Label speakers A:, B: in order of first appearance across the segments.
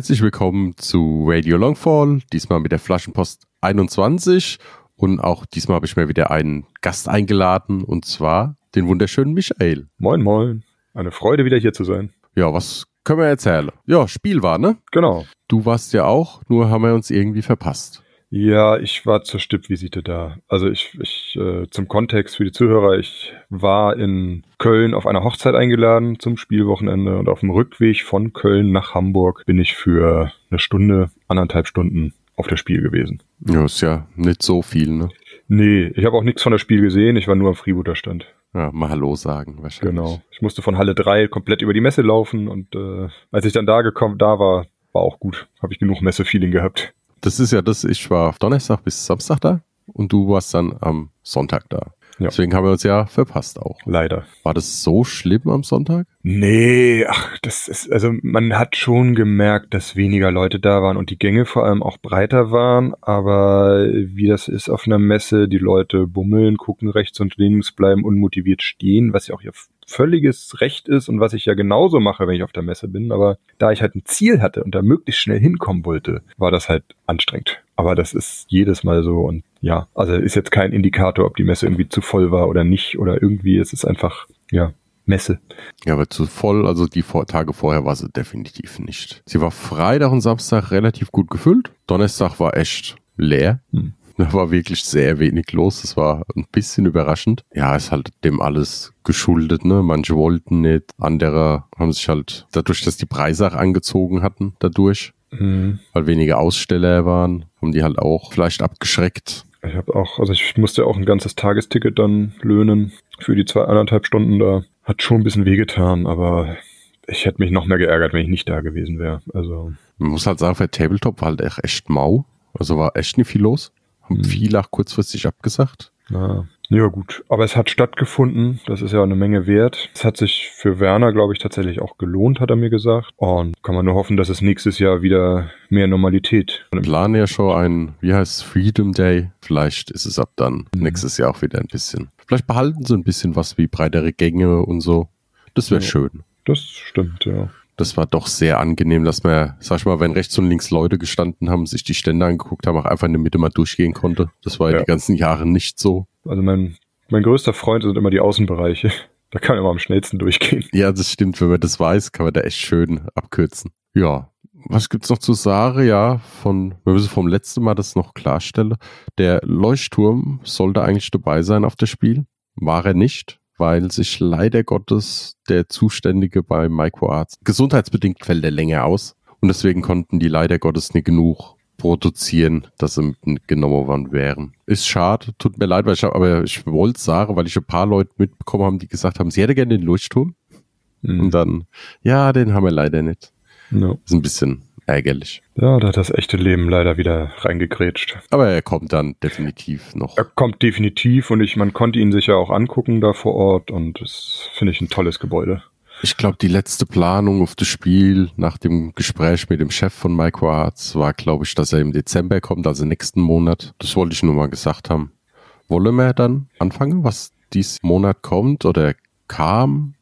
A: Herzlich willkommen zu Radio Longfall, diesmal mit der Flaschenpost 21 und auch diesmal habe ich mir wieder einen Gast eingeladen und zwar den wunderschönen Michael.
B: Moin, moin. Eine Freude, wieder hier zu sein.
A: Ja, was können wir erzählen? Ja, Spiel war, ne?
B: Genau.
A: Du warst ja auch, nur haben wir uns irgendwie verpasst.
B: Ja, ich war zur Stippvisite da. Also ich, ich äh, zum Kontext für die Zuhörer, ich war in Köln auf einer Hochzeit eingeladen zum Spielwochenende und auf dem Rückweg von Köln nach Hamburg bin ich für eine Stunde, anderthalb Stunden auf das Spiel gewesen.
A: Ja, ist ja nicht so viel, ne?
B: Nee, ich habe auch nichts von das Spiel gesehen, ich war nur am Freebooter Stand.
A: Ja, mal Hallo sagen wahrscheinlich.
B: Genau. Ich musste von Halle 3 komplett über die Messe laufen und äh, als ich dann da gekommen, da war, war auch gut. Habe ich genug Messe-Feeling gehabt.
A: Das ist ja das, ich war Donnerstag bis Samstag da und du warst dann am Sonntag da.
B: Ja.
A: Deswegen haben wir uns ja verpasst auch.
B: Leider.
A: War das so schlimm am Sonntag?
B: Nee, ach, das ist, also man hat schon gemerkt, dass weniger Leute da waren und die Gänge vor allem auch breiter waren, aber wie das ist auf einer Messe, die Leute bummeln, gucken rechts und links, bleiben unmotiviert stehen, was ja auch ihr völliges Recht ist und was ich ja genauso mache, wenn ich auf der Messe bin, aber da ich halt ein Ziel hatte und da möglichst schnell hinkommen wollte, war das halt anstrengend. Aber das ist jedes Mal so und ja, also ist jetzt kein Indikator, ob die Messe irgendwie zu voll war oder nicht oder irgendwie, es ist einfach, ja, Messe.
A: Ja, aber zu voll, also die Tage vorher war sie definitiv nicht. Sie war Freitag und Samstag relativ gut gefüllt. Donnerstag war echt leer.
B: Hm.
A: Da war wirklich sehr wenig los. Das war ein bisschen überraschend. Ja, ist halt dem alles geschuldet, ne? Manche wollten nicht, andere haben sich halt dadurch, dass die Preise auch angezogen hatten, dadurch,
B: Mhm.
A: weil weniger Aussteller waren, haben die halt auch vielleicht abgeschreckt.
B: Ich habe auch, also ich musste auch ein ganzes Tagesticket dann löhnen für die zwei anderthalb Stunden da. Hat schon ein bisschen wehgetan, aber ich hätte mich noch mehr geärgert, wenn ich nicht da gewesen wäre. Also
A: Man muss halt sagen, für Tabletop war halt echt, echt mau. Also war echt nicht viel los. Haben
B: Mhm.
A: viel auch kurzfristig abgesagt.
B: Na, ja gut. Aber es hat stattgefunden. Das ist ja eine Menge wert. Es hat sich für Werner, glaube ich, tatsächlich auch gelohnt, hat er mir gesagt. Und kann man nur hoffen, dass es nächstes Jahr wieder mehr Normalität.
A: Wir planen ja schon ein, wie heißt es, Freedom Day. Vielleicht ist es ab dann
B: Mhm.
A: nächstes Jahr auch wieder ein bisschen. Vielleicht behalten sie ein bisschen was wie breitere Gänge und so. Das wäre
B: Ja.
A: schön.
B: Das stimmt, ja.
A: Das war doch sehr angenehm, dass man, sag ich mal, wenn rechts und links Leute gestanden haben, sich die Stände angeguckt haben, auch einfach in der Mitte mal durchgehen konnte. Das war ja,
B: Ja.
A: die ganzen Jahre nicht so.
B: Also mein, mein größter Freund sind immer die Außenbereiche. Da kann man immer am schnellsten durchgehen.
A: Ja, das stimmt. Wenn man das weiß, kann man da echt schön abkürzen. Ja. Was gibt's noch zu sagen? Ja, von, wir müssen vom letzten Mal das noch klarstellen. Der Leuchtturm sollte eigentlich dabei sein auf das Spiel. War er nicht, weil sich leider Gottes der Zuständige bei Microarts gesundheitsbedingt fällt er länger aus. Und deswegen konnten die leider Gottes nicht genug produzieren, dass sie mitgenommen worden wären. Ist schade, tut mir leid, weil ich aber ich wollte sagen, weil ich ein paar Leute mitbekommen haben, die gesagt haben, sie hätte gerne den Leuchtturm.
B: Mhm.
A: Und dann, ja, den haben wir leider nicht.
B: Ja.
A: Ist ein bisschen ärgerlich.
B: ja, da hat das echte Leben leider wieder reingekrätscht.
A: Aber er kommt dann definitiv noch.
B: Er kommt definitiv und ich, man konnte ihn sich ja auch angucken da vor Ort und das finde ich ein tolles Gebäude.
A: Ich glaube, die letzte Planung auf das Spiel nach dem Gespräch mit dem Chef von Microarts war, glaube ich, dass er im Dezember kommt, also nächsten Monat. Das wollte ich nur mal gesagt haben. Wollen wir dann anfangen, was dies Monat kommt oder kam,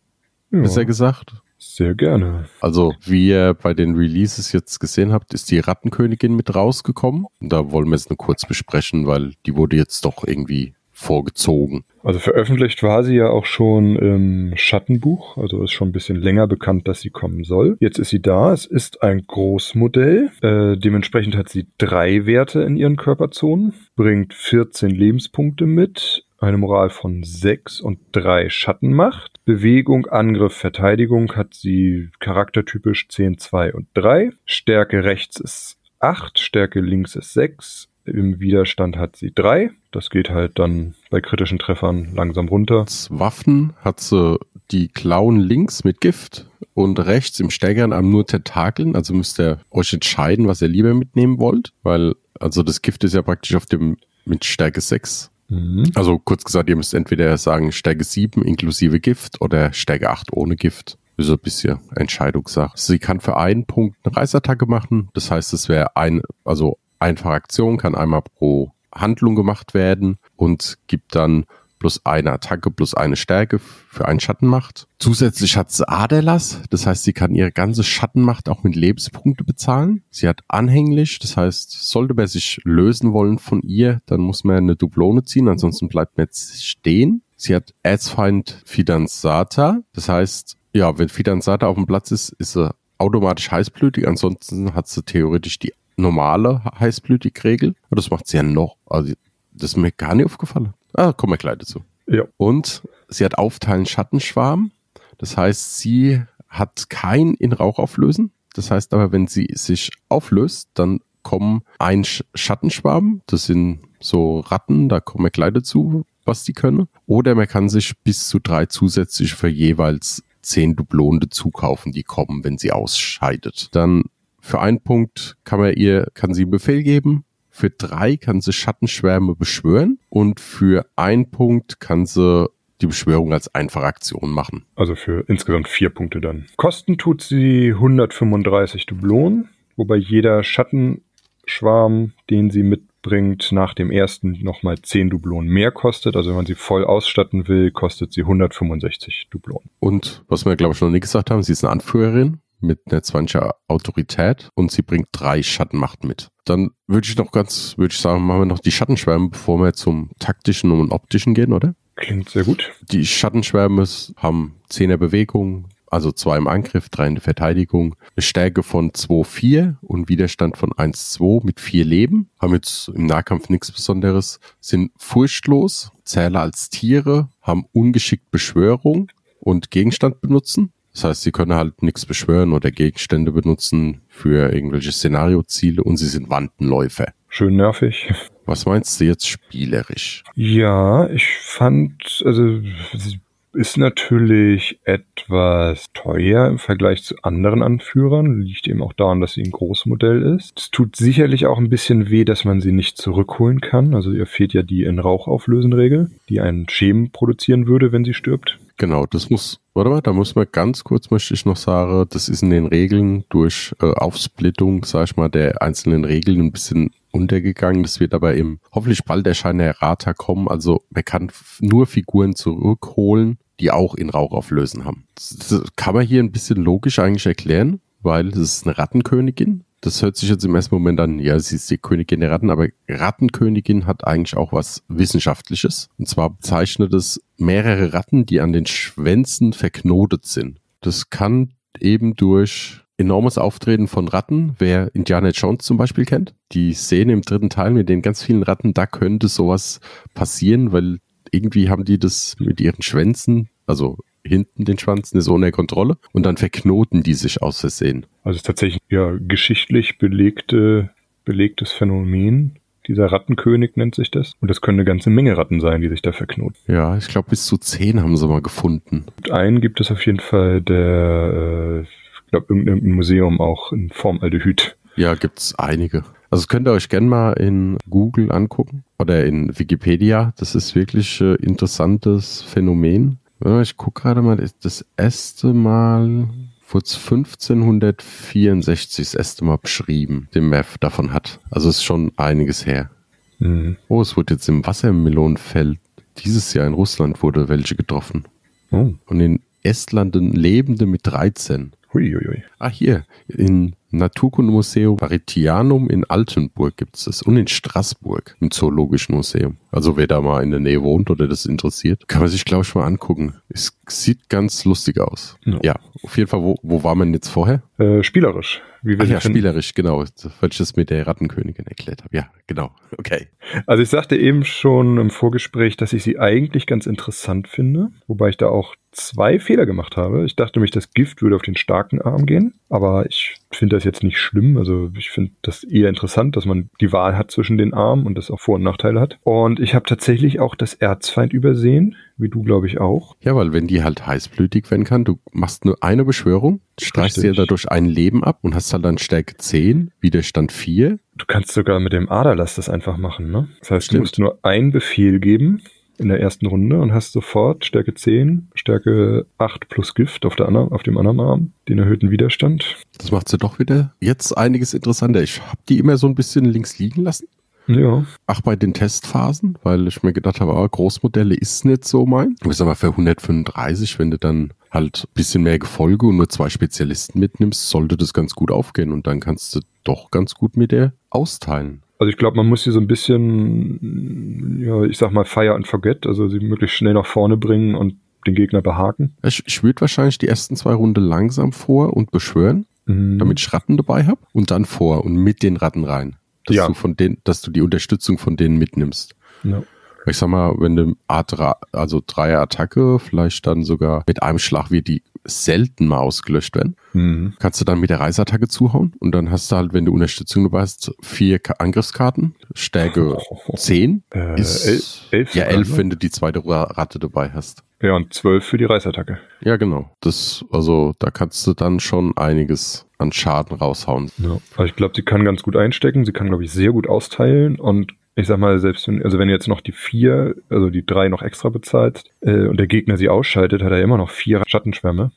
B: Ja,
A: besser gesagt?
B: Sehr gerne.
A: Also, wie ihr bei den Releases jetzt gesehen habt, ist die Rattenkönigin mit rausgekommen. Da wollen wir es nur kurz besprechen, weil die wurde jetzt doch irgendwie vorgezogen.
B: Also veröffentlicht war sie ja auch schon im Schattenbuch, also ist schon ein bisschen länger bekannt, dass sie kommen soll. Jetzt ist sie da, es ist ein Großmodell, äh, dementsprechend hat sie drei Werte in ihren Körperzonen, bringt 14 Lebenspunkte mit, eine Moral von 6 und 3 Schattenmacht. Bewegung, Angriff, Verteidigung hat sie charaktertypisch 10, 2 und 3. Stärke rechts ist 8, Stärke links ist 6. Im Widerstand hat sie drei. Das geht halt dann bei kritischen Treffern langsam runter.
A: Als Waffen hat sie die Klauen links mit Gift und rechts im stärkeren Arm nur Tentakeln. Also müsst ihr euch entscheiden, was ihr lieber mitnehmen wollt, weil also das Gift ist ja praktisch auf dem mit Stärke 6.
B: Mhm.
A: Also kurz gesagt, ihr müsst entweder sagen Stärke 7 inklusive Gift oder Stärke 8 ohne Gift. Ist ein bisschen Entscheidungssache. Sie kann für einen Punkt eine Reißattacke machen. Das heißt, es wäre ein, also einfache Aktion kann einmal pro Handlung gemacht werden und gibt dann plus eine Attacke plus eine Stärke für einen Schattenmacht. Zusätzlich hat sie Aderlass, das heißt, sie kann ihre ganze Schattenmacht auch mit Lebenspunkte bezahlen. Sie hat anhänglich, das heißt, sollte man sich lösen wollen von ihr, dann muss man eine Dublone ziehen, ansonsten bleibt man jetzt stehen. Sie hat Erzfeind Fidanzata, das heißt, ja, wenn Fidanzata auf dem Platz ist, ist sie automatisch heißblütig, ansonsten hat sie theoretisch die normale Heißblütig-Regel. Das macht sie ja noch, also das ist mir gar nicht aufgefallen. Ah, kommen wir gleich dazu.
B: Ja.
A: Und sie hat Aufteilen Schattenschwarm. Das heißt, sie hat kein in Rauch auflösen. Das heißt aber, wenn sie sich auflöst, dann kommen ein Sch Schattenschwarm. Das sind so Ratten, da kommen wir gleich dazu, was die können. Oder man kann sich bis zu drei zusätzliche für jeweils zehn Dublonen dazu kaufen, die kommen, wenn sie ausscheidet. Dann für einen Punkt kann man ihr, kann sie einen Befehl geben. Für drei kann sie Schattenschwärme beschwören und für einen Punkt kann sie die Beschwörung als einfache Aktion machen.
B: Also für insgesamt vier Punkte dann. Kosten tut sie 135 Dublonen, wobei jeder Schattenschwarm, den sie mitbringt, nach dem ersten nochmal 10 Dublonen mehr kostet. Also wenn man sie voll ausstatten will, kostet sie 165 Dublonen.
A: Und was wir, glaube ich, noch nie gesagt haben, sie ist eine Anführerin mit einer 20er Autorität und sie bringt drei Schattenmacht mit. Dann würde ich noch ganz, würde ich sagen, machen wir noch die Schattenschwärme, bevor wir zum taktischen und optischen gehen, oder?
B: Klingt sehr gut.
A: Die Schattenschwärme haben 10er Bewegung, also zwei im Angriff, drei in der Verteidigung, eine Stärke von 2,4 und Widerstand von 1,2 mit vier Leben, haben jetzt im Nahkampf nichts Besonderes, sind furchtlos, zähler als Tiere, haben ungeschickt Beschwörung und Gegenstand benutzen. Das heißt, sie können halt nichts beschwören oder Gegenstände benutzen für irgendwelche Szenarioziele und sie sind Wandenläufer.
B: Schön nervig.
A: Was meinst du jetzt spielerisch?
B: Ja, ich fand, also sie ist natürlich etwas teuer im Vergleich zu anderen Anführern. Liegt eben auch daran, dass sie ein Großmodell ist. Es tut sicherlich auch ein bisschen weh, dass man sie nicht zurückholen kann. Also ihr fehlt ja die in Rauch auflösen Regel, die einen Schemen produzieren würde, wenn sie stirbt.
A: Genau, das muss, warte mal, da muss man ganz kurz, möchte ich noch sagen, das ist in den Regeln durch äh, Aufsplittung, sag ich mal, der einzelnen Regeln ein bisschen untergegangen. Das wird aber im hoffentlich bald erscheinender Errata kommen. Also man kann nur Figuren zurückholen, die auch in Rauch auflösen haben. Das kann man hier ein bisschen logisch eigentlich erklären, weil es ist eine Rattenkönigin. Das hört sich jetzt im ersten Moment an, ja, sie ist die Königin der Ratten, aber Rattenkönigin hat eigentlich auch was Wissenschaftliches. Und zwar bezeichnet es mehrere Ratten, die an den Schwänzen verknotet sind. Das kann eben durch enormes Auftreten von Ratten, wer Indiana Jones zum Beispiel kennt. Die Szene im dritten Teil mit den ganz vielen Ratten, da könnte sowas passieren, weil irgendwie haben die das mit ihren Schwänzen, also hinten den Schwanz, ist ohne Kontrolle und dann verknoten die sich aus Versehen.
B: Also es ist tatsächlich ja geschichtlich belegte, belegtes Phänomen. Dieser Rattenkönig nennt sich das. Und das können eine ganze Menge Ratten sein, die sich da verknoten.
A: Ja, ich glaube bis zu zehn haben sie mal gefunden.
B: Und einen gibt es auf jeden Fall, der, äh, ich glaube, irgendein Museum auch in Formaldehyd.
A: Ja, gibt's einige. Also das könnt ihr euch gerne mal in Google angucken oder in Wikipedia. Das ist wirklich äh, interessantes Phänomen. Ich gucke gerade mal, das erste Mal wurde 1564 das erste Mal beschrieben, den Meth davon hat. Also ist schon einiges her.
B: Mhm.
A: Oh, es wurde jetzt im Wassermelonenfeld dieses Jahr in Russland wurde welche getroffen.
B: Oh.
A: Und in Estland Lebende mit 13.
B: Huiuiui.
A: Ah, hier, in Naturkundemuseum Paritianum in Altenburg gibt es das und in Straßburg im Zoologischen Museum. Also wer da mal in der Nähe wohnt oder das interessiert, kann man sich, glaube ich, mal angucken. Es sieht ganz lustig aus.
B: Ja.
A: Ja, auf jeden Fall, wo, wo war man jetzt vorher?
B: Äh, spielerisch. Wie wir
A: Ach ja,
B: finden.
A: spielerisch, genau, weil ich das mit der Rattenkönigin erklärt habe. Ja, genau. Okay.
B: Also ich sagte eben schon im Vorgespräch, dass ich sie eigentlich ganz interessant finde, wobei ich da auch zwei Fehler gemacht habe. Ich dachte nämlich, das Gift würde auf den starken Arm gehen, aber ich finde das jetzt nicht schlimm. Also ich finde das eher interessant, dass man die Wahl hat zwischen den Armen und das auch Vor- und Nachteile hat. Und ich habe tatsächlich auch das Erzfeind übersehen, wie du, glaube ich, auch.
A: Ja, weil wenn die halt heißblütig werden kann, du machst nur eine Beschwörung, streichst dir dadurch ein Leben ab und hast halt dann Stärke 10, Widerstand 4.
B: Du kannst sogar mit dem Aderlass das einfach machen, ne? Das heißt,
A: Stimmt.
B: du musst nur einen Befehl geben in der ersten Runde und hast sofort Stärke 10, Stärke 8 plus Gift auf, der anderen, auf dem anderen Arm, den erhöhten Widerstand.
A: Das macht sie doch wieder jetzt einiges interessanter. Ich habe die immer so ein bisschen links liegen lassen.
B: Ja,
A: Ach, bei den Testphasen, weil ich mir gedacht habe, ah, Großmodelle ist nicht so mein. Ich sag mal, für 135, wenn du dann halt ein bisschen mehr Gefolge und nur zwei Spezialisten mitnimmst, sollte das ganz gut aufgehen und dann kannst du doch ganz gut mit der austeilen.
B: Also ich glaube, man muss sie so ein bisschen, ja, ich sag mal, fire and forget, also sie möglichst schnell nach vorne bringen und den Gegner behaken.
A: Ich, ich würde wahrscheinlich die ersten zwei Runden langsam vor und beschwören,
B: Mhm.
A: damit ich Ratten dabei habe und dann vor und mit den Ratten rein. Dass
B: Ja.
A: du von denen, dass du die Unterstützung von denen mitnimmst.
B: Ja.
A: Ich sag mal, wenn du A3, also Dreier Attacke, vielleicht dann sogar mit einem Schlag wie die selten mal ausgelöscht werden,
B: Mhm.
A: kannst du dann mit der Reisattacke zuhauen und dann hast du halt, wenn du Unterstützung dabei hast, vier Ka- Angriffskarten, Stärke 10
B: Äh,
A: ist
B: el- elf
A: ja elf,
B: ne?
A: wenn du die zweite Ra- Ratte dabei hast.
B: Ja, und 12 für die Reißattacke.
A: Ja, genau. Das, also da kannst du dann schon einiges an Schaden raushauen.
B: Ja. Also ich glaube, sie kann ganz gut einstecken, sie kann, glaube ich, sehr gut austeilen und ich sag mal, selbst wenn, also wenn du jetzt noch die vier, also die drei noch extra bezahlst äh, und der Gegner sie ausschaltet, hat er immer noch vier Schattenschwärme,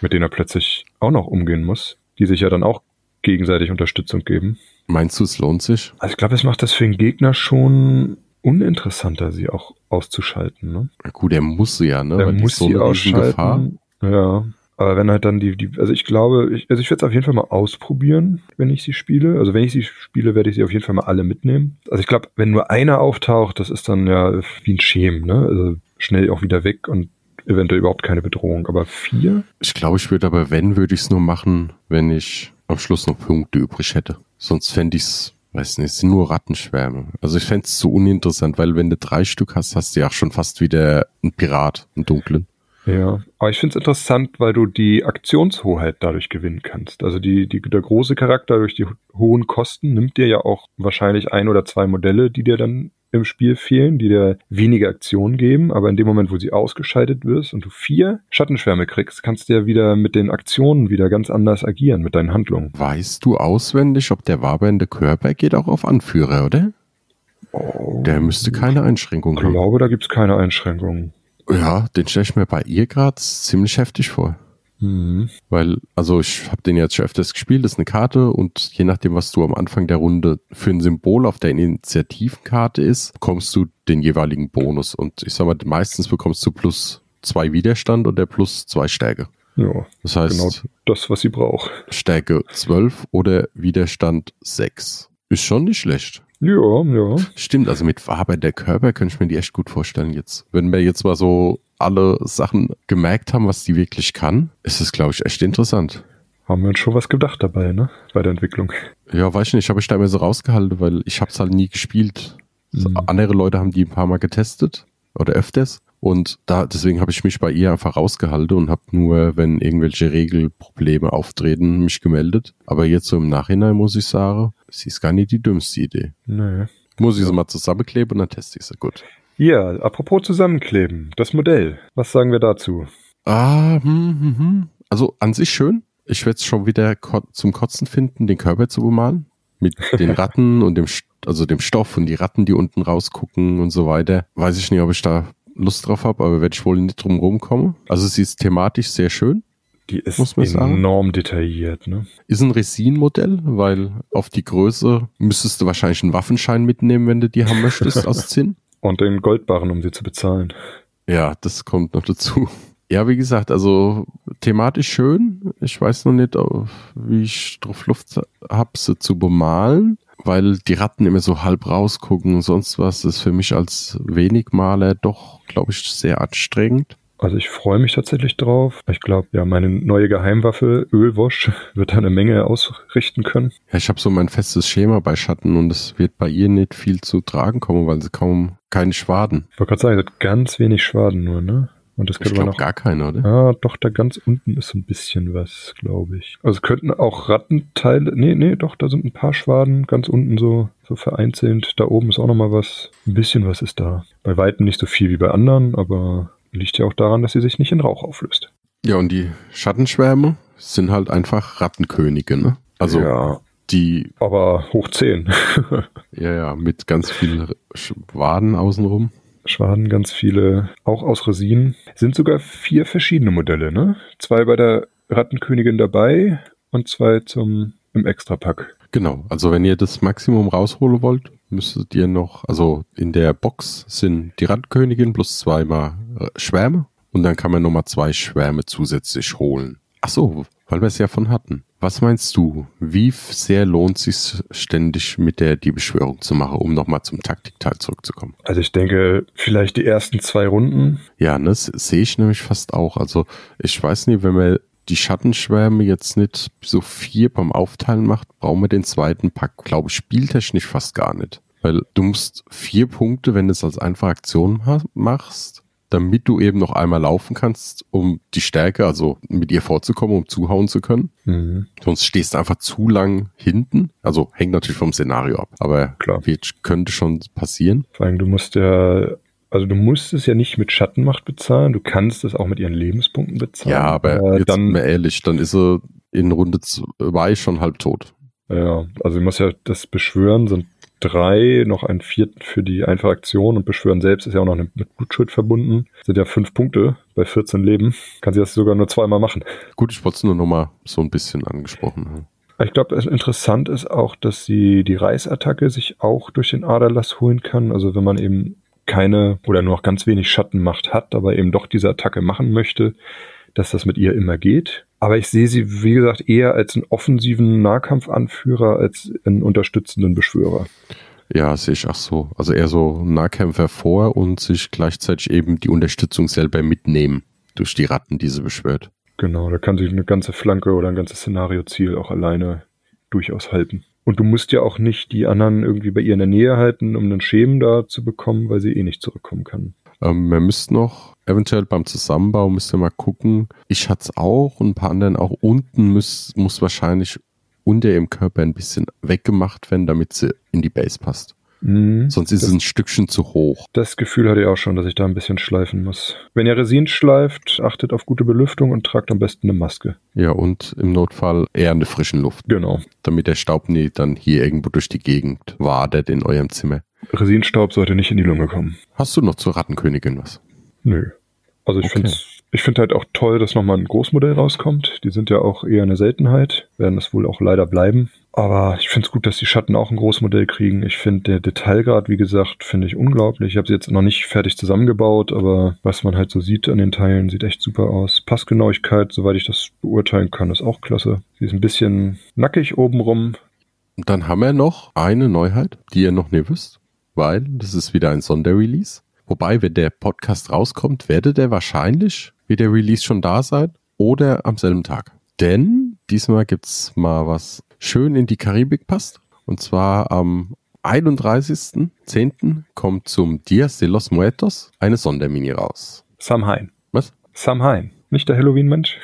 B: mit denen er plötzlich auch noch umgehen muss, die sich ja dann auch gegenseitig Unterstützung geben.
A: Meinst du, es lohnt sich?
B: Also ich glaube, es macht das für den Gegner schon uninteressanter, sie auch auszuschalten. Ne?
A: Na Gut, er muss sie ja, ne?
B: er
A: Weil
B: muss
A: so
B: sie ausschalten. Ja. Aber wenn halt dann die, die also ich glaube, ich, also ich werde es auf jeden Fall mal ausprobieren, wenn ich sie spiele. Also wenn ich sie spiele, werde ich sie auf jeden Fall mal alle mitnehmen. Also ich glaube, wenn nur einer auftaucht, das ist dann ja wie ein Schem, ne? Also schnell auch wieder weg und eventuell überhaupt keine Bedrohung. Aber vier?
A: Ich glaube, ich würde aber, wenn, würde ich es nur machen, wenn ich am Schluss noch Punkte übrig hätte. Sonst fände ich es, weiß nicht, es sind nur Rattenschwärme. Also ich fände es zu uninteressant, weil wenn du drei Stück hast, hast du ja auch schon fast wieder einen Pirat, einen dunklen.
B: Ja, aber ich finde es interessant, weil du die Aktionshoheit dadurch gewinnen kannst. Also die, die, der große Charakter durch die ho- hohen Kosten nimmt dir ja auch wahrscheinlich ein oder zwei Modelle, die dir dann im Spiel fehlen, die dir weniger Aktionen geben, aber in dem Moment, wo sie ausgeschaltet wirst und du vier Schattenschwärme kriegst, kannst du ja wieder mit den Aktionen wieder ganz anders agieren, mit deinen Handlungen.
A: Weißt du auswendig, ob der wabernde Körper geht auch auf Anführer, oder? Der müsste keine Einschränkung
B: Ich
A: haben.
B: glaube, da gibt's keine Einschränkungen.
A: Ja, den stelle ich mir bei ihr gerade ziemlich heftig vor.
B: Mhm.
A: Weil, also ich habe den jetzt schon öfters gespielt, das ist eine Karte und je nachdem, was du am Anfang der Runde für ein Symbol auf der Initiativenkarte ist, bekommst du den jeweiligen Bonus. Und ich sag mal, meistens bekommst du plus zwei Widerstand oder plus zwei Stärke.
B: Ja,
A: Das heißt,
B: genau das, was sie braucht.
A: Stärke 12 oder Widerstand 6. Ist schon nicht schlecht.
B: Ja, ja.
A: Stimmt, also mit Farbe der Körper könnte ich mir die echt gut vorstellen jetzt. Wenn wir jetzt mal so alle Sachen gemerkt haben, was die wirklich kann, ist es, glaube ich, echt interessant.
B: Haben wir uns schon was gedacht dabei, ne? Bei der Entwicklung.
A: Ja, weiß ich nicht, habe ich da immer so rausgehalten, weil ich habe es halt nie gespielt.
B: Mhm.
A: Andere Leute haben die ein paar Mal getestet oder öfters und da deswegen habe ich mich bei ihr einfach rausgehalten und habe nur, wenn irgendwelche Regelprobleme auftreten, mich gemeldet. Aber jetzt so im Nachhinein muss ich sagen, sie ist gar nicht die dümmste Idee.
B: Nee.
A: Muss ich sie mal zusammenkleben und dann teste ich sie. Gut.
B: Ja, apropos zusammenkleben, das Modell. Was sagen wir dazu?
A: Ah, hm, hm, hm. Also an sich schön. Ich werde es schon wieder zum Kotzen finden, den Körper zu bemalen. Mit den Ratten und dem, also dem Stoff und die Ratten, die unten rausgucken und so weiter. Weiß ich nicht, ob ich da Lust drauf habe, aber werde ich wohl nicht drum rumkommen. Also sie ist thematisch sehr schön.
B: Die ist
A: Muss man sagen.
B: enorm detailliert, ne?
A: Ist ein Resin-Modell, weil auf die Größe müsstest du wahrscheinlich einen Waffenschein mitnehmen, wenn du die haben möchtest aus Zinn.
B: Und den Goldbarren, um sie zu bezahlen.
A: Ja, das kommt noch dazu. Ja, wie gesagt, also thematisch schön. Ich weiß noch nicht, wie ich drauf Luft hab, sie zu bemalen, weil die Ratten immer so halb rausgucken und sonst was. Ist für mich als Wenigmaler doch, glaube ich, sehr anstrengend.
B: Also ich freue mich tatsächlich drauf. Ich glaube, ja, meine neue Geheimwaffe, Ölwosch, wird da eine Menge ausrichten können.
A: Ja, ich habe so mein festes Schema bei Schatten und es wird bei ihr nicht viel zu tragen kommen, weil sie kaum keine Schwaden.
B: Ich wollte gerade sagen, sie hat ganz wenig Schwaden nur, ne? Und das
A: Ich
B: könnte man
A: glaube
B: noch.
A: gar keine, oder?
B: Ah, doch, da ganz unten ist ein bisschen was, glaube ich. Also es könnten auch Rattenteile. Nee, nee, doch, da sind ein paar Schwaden ganz unten so, so vereinzelt. Da oben ist auch nochmal was. Ein bisschen was ist da. Bei Weitem nicht so viel wie bei anderen, aber liegt ja auch daran, dass sie sich nicht in Rauch auflöst.
A: Ja, und die Schattenschwärme sind halt einfach Rattenkönige, ne? Also
B: ja,
A: die,
B: aber hoch 10.
A: ja, ja, mit ganz viel Schwaden außenrum.
B: Schwaden, ganz viele, auch aus Resin. Sind sogar vier verschiedene Modelle, ne? Zwei bei der Rattenkönigin dabei und zwei zum im Extrapack.
A: Genau, also wenn ihr das Maximum rausholen wollt, müsstet ihr noch, also in der Box sind die Rattenkönigin plus zweimal äh, Schwärme und dann kann man nochmal zwei Schwärme zusätzlich holen. Ach so, weil wir es ja von hatten. Was meinst du, wie sehr lohnt sich ständig mit der die Beschwörung zu machen, um nochmal zum Taktikteil zurückzukommen?
B: Also ich denke, vielleicht die ersten zwei Runden.
A: Ja, ne, das sehe ich nämlich fast auch. Also ich weiß nicht, wenn man die Schattenschwärme jetzt nicht so vier beim Aufteilen macht, brauchen wir den zweiten Pack, glaube ich, spieltechnisch fast gar nicht. Weil du musst vier Punkte, wenn du es als einfache Aktion ma- machst, damit du eben noch einmal laufen kannst, um die Stärke, also mit ihr vorzukommen, um zuhauen zu können.
B: Mhm.
A: Sonst stehst du einfach zu lang hinten. Also hängt natürlich vom Szenario ab. Aber
B: Klar.
A: wird, könnte schon passieren.
B: Vor allem, du musst ja, also du musst es ja nicht mit Schattenmacht bezahlen, du kannst es auch mit ihren Lebenspunkten bezahlen.
A: Ja, aber
B: Äh,
A: jetzt
B: dann,
A: mal ehrlich, dann ist er in Runde zwei schon halb tot.
B: ja, also du musst ja das Beschwören sind drei, noch einen vierten für die einfache Aktion und Beschwören selbst ist ja auch noch mit Blutschuld verbunden. Sind ja fünf Punkte bei 14 Leben. Kann sie das sogar nur zweimal machen.
A: Gut, ich wollte es nur noch mal so ein bisschen angesprochen haben.
B: Ich glaube, interessant ist auch, dass sie die Reißattacke sich auch durch den Aderlass holen kann. Also wenn man eben keine oder nur noch ganz wenig Schattenmacht hat, aber eben doch diese Attacke machen möchte, dass das mit ihr immer geht. Aber ich sehe sie, wie gesagt, eher als einen offensiven Nahkampfanführer als einen unterstützenden Beschwörer.
A: Ja, sehe ich auch so. Also eher so Nahkämpfer vor und sich gleichzeitig eben die Unterstützung selber mitnehmen durch die Ratten, die sie beschwört.
B: Genau, da kann sich eine ganze Flanke oder ein ganzes Szenarioziel auch alleine durchaus halten. Und du musst ja auch nicht die anderen irgendwie bei ihr in der Nähe halten, um einen Schemen da zu bekommen, weil sie eh nicht zurückkommen kann.
A: Ähm, man müsste noch, eventuell beim Zusammenbau, müsst ihr mal gucken. Ich hatte es auch und ein paar anderen auch. Unten muss, muss wahrscheinlich unter ihrem Körper ein bisschen weggemacht werden, damit sie in die Base passt.
B: Mhm.
A: Sonst ist
B: Das-
A: es ein Stückchen zu hoch.
B: Das Gefühl hatte ich auch schon, dass ich da ein bisschen schleifen muss. Wenn ihr Resin schleift, achtet auf gute Belüftung und tragt am besten eine Maske.
A: Ja, und im Notfall eher in der frischen Luft,
B: Genau.
A: damit der Staub nie dann hier irgendwo durch die Gegend wadert in eurem Zimmer.
B: Resinstaub sollte nicht in die Lunge kommen.
A: Hast du noch zur Rattenkönigin was?
B: Nö. Also ich
A: Okay.
B: finde ich finde halt auch toll, dass nochmal ein Großmodell rauskommt. Die sind ja auch eher eine Seltenheit, werden es wohl auch leider bleiben. Aber ich finde es gut, dass die Schatten auch ein Großmodell kriegen. Ich finde der Detailgrad, wie gesagt, finde ich unglaublich. Ich habe sie jetzt noch nicht fertig zusammengebaut, aber was man halt so sieht an den Teilen, sieht echt super aus. Passgenauigkeit, soweit ich das beurteilen kann, ist auch klasse. Sie ist ein bisschen nackig obenrum.
A: Und dann haben wir noch eine Neuheit, die ihr noch nicht wisst, weil das ist wieder ein Sonderrelease. Wobei, wenn der Podcast rauskommt, werdet ihr wahrscheinlich, wie der Release schon da sein oder am selben Tag. Denn diesmal gibt's mal was schön in die Karibik passt. Und zwar am 31.10. kommt zum Dias de los Muertos eine Sondermini raus.
B: Samhain.
A: Was?
B: Samhain. Nicht der Halloween-Mensch?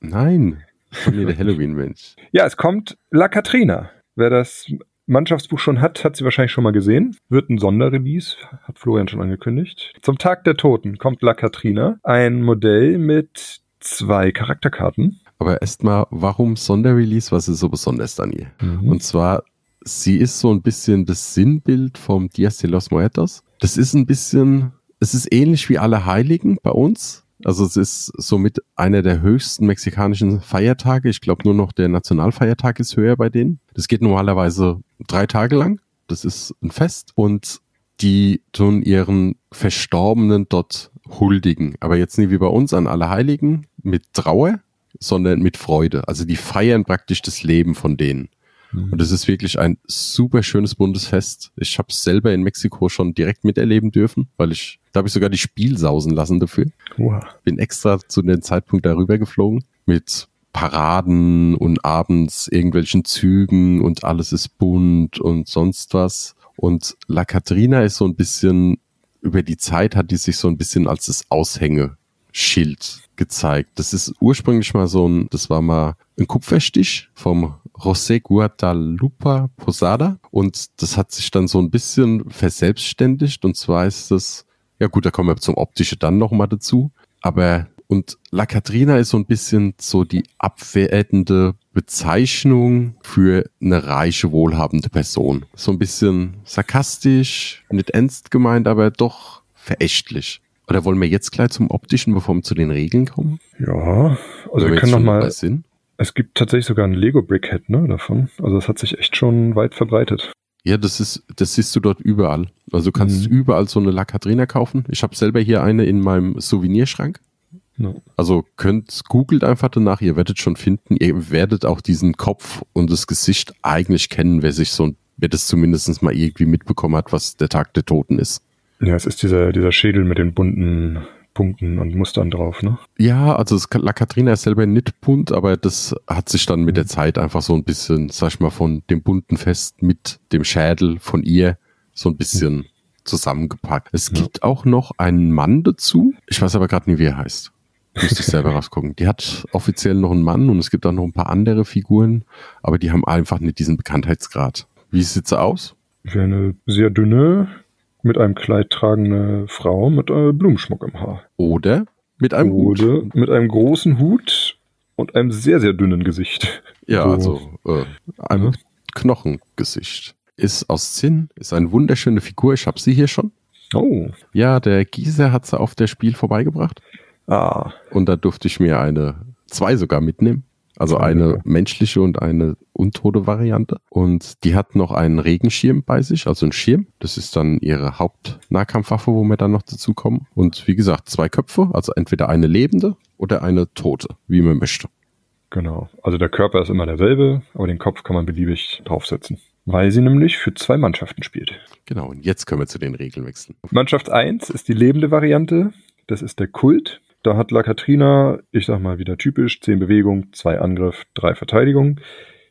A: Nein, von mir der Halloween-Mensch.
B: Ja, es kommt La Katrina. Wer das Mannschaftsbuch schon hat, hat sie wahrscheinlich schon mal gesehen. Wird ein Sonderrelease, hat Florian schon angekündigt. Zum Tag der Toten kommt La Katrina. Ein Modell mit zwei Charakterkarten.
A: Aber erstmal, warum Sonderrelease? Was ist so besonders an ihr?
B: Und
A: Und zwar, sie ist so ein bisschen das Sinnbild vom Dias de los Muertos. Das ist ein bisschen, es ist ähnlich wie alle Heiligen bei uns. Also es ist somit einer der höchsten mexikanischen Feiertage. Ich glaube nur noch der Nationalfeiertag ist höher bei denen. Das geht normalerweise drei Tage lang. Das ist ein Fest und die tun ihren Verstorbenen dort huldigen. Aber jetzt nicht wie bei uns an alle Heiligen mit Trauer, sondern mit Freude. Also die feiern praktisch das Leben von denen. Und es ist wirklich ein super schönes buntes Fest. Ich habe es selber in Mexiko schon direkt miterleben dürfen, weil ich, da habe ich sogar die Spiel sausen lassen dafür.
B: Oha.
A: Bin extra zu dem Zeitpunkt darüber geflogen mit Paraden und abends irgendwelchen Zügen und alles ist bunt und sonst was. Und La Catrina ist so ein bisschen, über die Zeit hat die sich so ein bisschen als das Aushänge Schild gezeigt. Das ist ursprünglich mal so ein, das war mal ein Kupferstich vom José Guadalupe Posada und das hat sich dann so ein bisschen verselbstständigt und zwar ist das, ja gut, da kommen wir zum Optische dann nochmal dazu, aber und La Catrina ist so ein bisschen so die abwertende Bezeichnung für eine reiche, wohlhabende Person. So ein bisschen sarkastisch, nicht ernst gemeint, aber doch verächtlich. Oder wollen wir jetzt gleich zum Optischen, bevor wir zu den Regeln kommen?
B: Ja, also
A: Wenn
B: wir können noch mal.
A: Sind?
B: Es gibt tatsächlich sogar ein Lego Brickhead, ne, davon. Also das hat sich echt schon weit verbreitet.
A: Ja, das ist, das siehst du dort überall. Also du kannst
B: Mhm.
A: überall so eine La Catrina kaufen. Ich habe selber hier eine in meinem Souvenirschrank.
B: Ja.
A: Also könnt, googelt einfach danach, ihr werdet schon finden, ihr werdet auch diesen Kopf und das Gesicht eigentlich kennen, wer sich so, ein- wer das zumindest mal irgendwie mitbekommen hat, was der Tag der Toten ist.
B: Ja, es ist dieser, dieser Schädel mit den bunten Punkten und Mustern drauf, ne?
A: Ja, also das, La Catrina ist selber nicht bunt, aber das hat sich dann mit der Zeit einfach so ein bisschen, sag ich mal, von dem bunten Fest mit dem Schädel von ihr so ein bisschen zusammengepackt. Es
B: Ja.
A: gibt auch noch einen Mann dazu. Ich weiß aber gerade nicht, wie er heißt. Müsste ich selber rausgucken. Die hat offiziell noch einen Mann und es gibt auch noch ein paar andere Figuren, aber die haben einfach nicht diesen Bekanntheitsgrad. Wie sieht sie aus?
B: Wie eine sehr dünne, mit einem Kleid tragende Frau mit äh, Blumenschmuck im Haar.
A: Oder mit einem Hut.
B: Oder mit einem großen Hut und einem sehr, sehr dünnen Gesicht.
A: Ja,
B: So.
A: also äh, ein
B: Ja.
A: Knochengesicht. Ist aus Zinn, ist eine wunderschöne Figur. Ich habe sie hier schon.
B: Oh.
A: Ja, der Gieser hat sie auf der Spiel vorbeigebracht.
B: Ah.
A: Und da durfte ich mir eine, zwei sogar mitnehmen. Also eine menschliche und eine untote Variante. Und die hat noch einen Regenschirm bei sich, also einen Schirm. Das ist dann ihre Hauptnahkampfwaffe, wo wir dann noch dazu kommen. Und wie gesagt, zwei Köpfe, also entweder eine lebende oder eine tote, wie man möchte.
B: Genau. Also der Körper ist immer derselbe, aber den Kopf kann man beliebig draufsetzen. Weil sie nämlich für zwei Mannschaften spielt.
A: Genau, und jetzt können wir zu den Regeln wechseln.
B: Mannschaft 1 ist die lebende Variante. Das ist der Kult. Da hat La Katrina, ich sag mal wieder typisch, 10 Bewegung, 2 Angriff, 3 Verteidigung.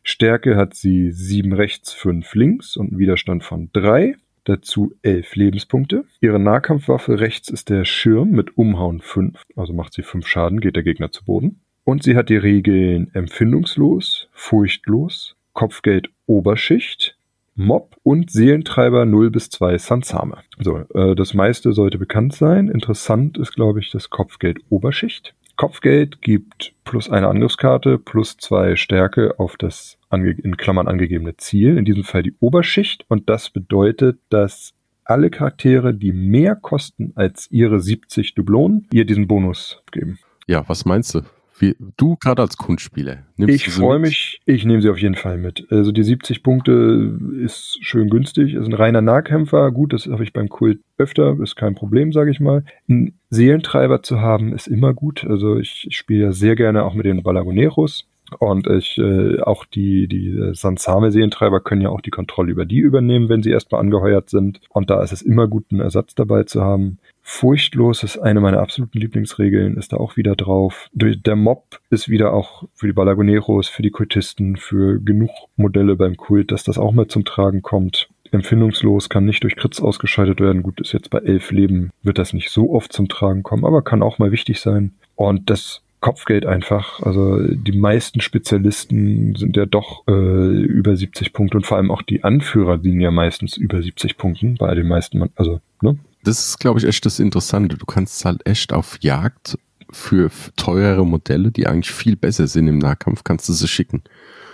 B: Stärke hat sie 7 rechts, 5 links und einen Widerstand von 3. Dazu 11 Lebenspunkte. Ihre Nahkampfwaffe rechts ist der Schirm mit Umhauen 5. Also macht sie 5 Schaden, geht der Gegner zu Boden. Und sie hat die Regeln empfindungslos, furchtlos, Kopfgeld Oberschicht, Mob und Seelentreiber 0 bis 2 Sansame. So, äh, das meiste sollte bekannt sein. Interessant ist, glaube ich, das Kopfgeld Oberschicht. Kopfgeld gibt plus eine Angriffskarte, plus zwei Stärke auf das in Klammern angegebene Ziel, in diesem Fall die Oberschicht. Und das bedeutet, dass alle Charaktere, die mehr kosten als ihre 70 Dublonen, ihr diesen Bonus geben.
A: Ja, was meinst du? Wie, du gerade als Kunstspieler. nimmst
B: Ich freue mich, ich nehme sie auf jeden Fall mit. Also die 70 Punkte ist schön günstig, ist ein reiner Nahkämpfer. Gut, das habe ich beim Kult öfter, ist kein Problem, sage ich mal. Einen Seelentreiber zu haben, ist immer gut. Also ich, ich spiele ja sehr gerne auch mit den Balagoneros. Und ich, äh, auch die, die äh, Sansame-Seelentreiber können ja auch die Kontrolle über die übernehmen, wenn sie erstmal angeheuert sind. Und da ist es immer gut, einen Ersatz dabei zu haben. Furchtlos ist eine meiner absoluten Lieblingsregeln, ist da auch wieder drauf. Der Mob ist wieder auch für die Balagoneros, für die Kultisten, für genug Modelle beim Kult, dass das auch mal zum Tragen kommt. Empfindungslos kann nicht durch Crits ausgeschaltet werden. Gut, ist jetzt bei elf Leben, wird das nicht so oft zum Tragen kommen, aber kann auch mal wichtig sein. Und das Kopfgeld einfach. Also die meisten Spezialisten sind ja doch äh, über 70 Punkte und vor allem auch die Anführer liegen ja meistens über 70 Punkten bei den meisten, also ne?
A: Das ist, glaube ich, echt das Interessante. Du kannst halt echt auf Jagd für teurere Modelle, die eigentlich viel besser sind im Nahkampf, kannst du sie schicken.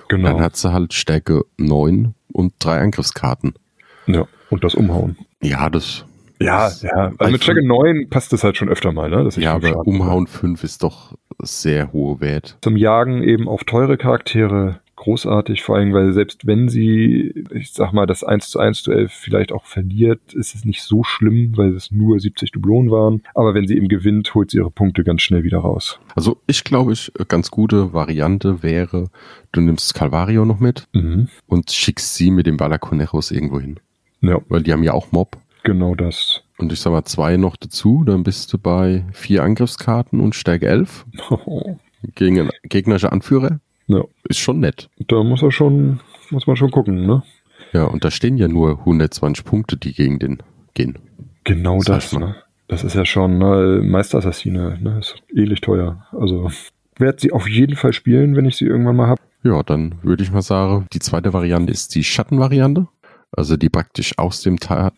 B: Genau.
A: Dann hat sie halt Stärke 9 und drei Angriffskarten.
B: ja. Und das Umhauen.
A: Ja, das.
B: Ja, ja. Also mit Stärke 9 passt das halt schon öfter mal, ne?
A: Ja, aber Umhauen 5 ist doch sehr hohe Wert.
B: zum Jagen eben auf teure Charaktere großartig, vor allem, weil selbst wenn sie, ich sag mal, das 1 zu 1 Duell vielleicht auch verliert, ist es nicht so schlimm, weil es nur 70 Dublonen waren. Aber wenn sie eben gewinnt, holt sie ihre Punkte ganz schnell wieder raus.
A: Also ich glaube, ich ganz gute Variante wäre, du nimmst Calvario noch mit
B: Mhm.
A: und schickst sie mit dem Balaconeros irgendwo hin.
B: Ja,
A: Weil die haben ja auch Mob.
B: genau das.
A: Und ich sag mal zwei noch dazu, dann bist du bei vier Angriffskarten und Stärke 11 gegen einen gegnerischen Anführer.
B: ja,
A: Ist schon nett.
B: da muss er schon, muss man schon gucken, ne?
A: Ja, und da stehen ja nur 120 Punkte, die gegen den gehen.
B: Genau das,
A: mal.
B: ne? Das ist ja schon ne, Meisterassassine, ne? Ist ähnlich teuer. Also werde sie auf jeden Fall spielen, wenn ich sie irgendwann mal habe.
A: Ja, dann würde ich mal sagen, die zweite Variante ist die Schattenvariante. Also die praktisch aus dem Ta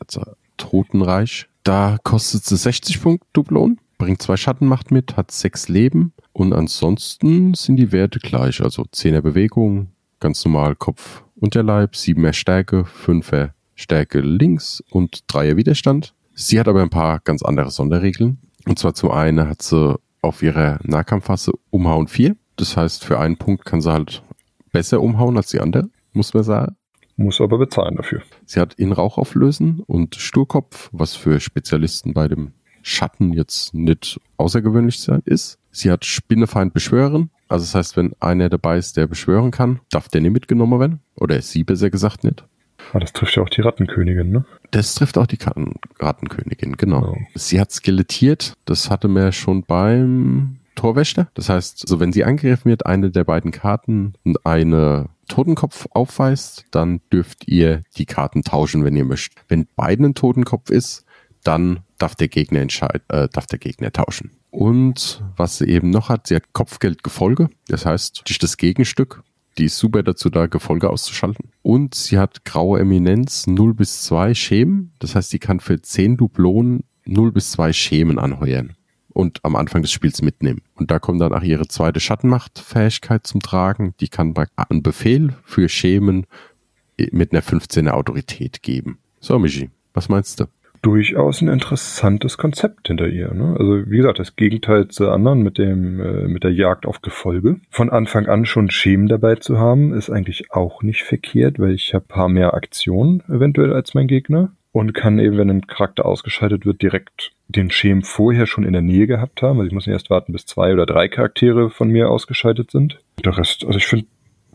A: Totenreich. Da kostet sie 60 Punkte Dublon, bringt zwei Schattenmacht mit, hat sechs Leben und ansonsten sind die Werte gleich. Also 10er Bewegung, ganz normal Kopf, Unterleib, 7er Stärke, 5er Stärke links und 3er Widerstand. Sie hat aber ein paar ganz andere Sonderregeln. Und zwar zum einen hat sie auf ihrer Nahkampffasse Umhauen 4. Das heißt, für einen Punkt kann sie halt besser umhauen als die andere, muss man sagen.
B: Muss aber bezahlen dafür.
A: Sie hat in Rauch auflösen und Sturkopf, was für Spezialisten bei dem Schatten jetzt nicht außergewöhnlich sein ist. Sie hat Spinnefeind beschwören. Also das heißt, wenn einer dabei ist, der beschwören kann, darf der nicht mitgenommen werden. Oder sie besser gesagt nicht.
B: Ah, das trifft ja auch die Rattenkönigin, ne?
A: Das trifft auch die Rattenkönigin, genau.
B: Oh.
A: Sie hat skelettiert. Das hatte man schon beim Torwächter. Das heißt, also wenn sie angegriffen wird, eine der beiden Karten und eine Totenkopf aufweist, dann dürft ihr die Karten tauschen, wenn ihr möchtet. Wenn beiden ein Totenkopf ist, dann darf der Gegner entscheiden, äh, darf der Gegner tauschen. Und was sie eben noch hat, sie hat Kopfgeldgefolge. Das heißt, ist das Gegenstück. Die ist super dazu da, Gefolge auszuschalten. Und sie hat graue Eminenz 0 bis 2 Schemen. Das heißt, die kann für 10 Dublonen 0 bis 2 Schemen anheuern. Und am Anfang des Spiels mitnehmen. Und da kommt dann auch ihre zweite Schattenmachtfähigkeit zum Tragen. Die kann einen Befehl für Schemen mit einer 15er Autorität geben. So, Michi, was meinst du?
B: Durchaus ein interessantes Konzept hinter ihr. Ne? Also wie gesagt, das Gegenteil zu anderen mit dem äh, mit der Jagd auf Gefolge. Von Anfang an schon Schemen dabei zu haben, ist eigentlich auch nicht verkehrt, weil ich habe paar mehr Aktionen eventuell als mein Gegner und kann eben, wenn ein Charakter ausgeschaltet wird, direkt den Schemen vorher schon in der Nähe gehabt haben. Also ich muss nicht erst warten, bis zwei oder drei Charaktere von mir ausgeschaltet sind. Der Rest, also ich finde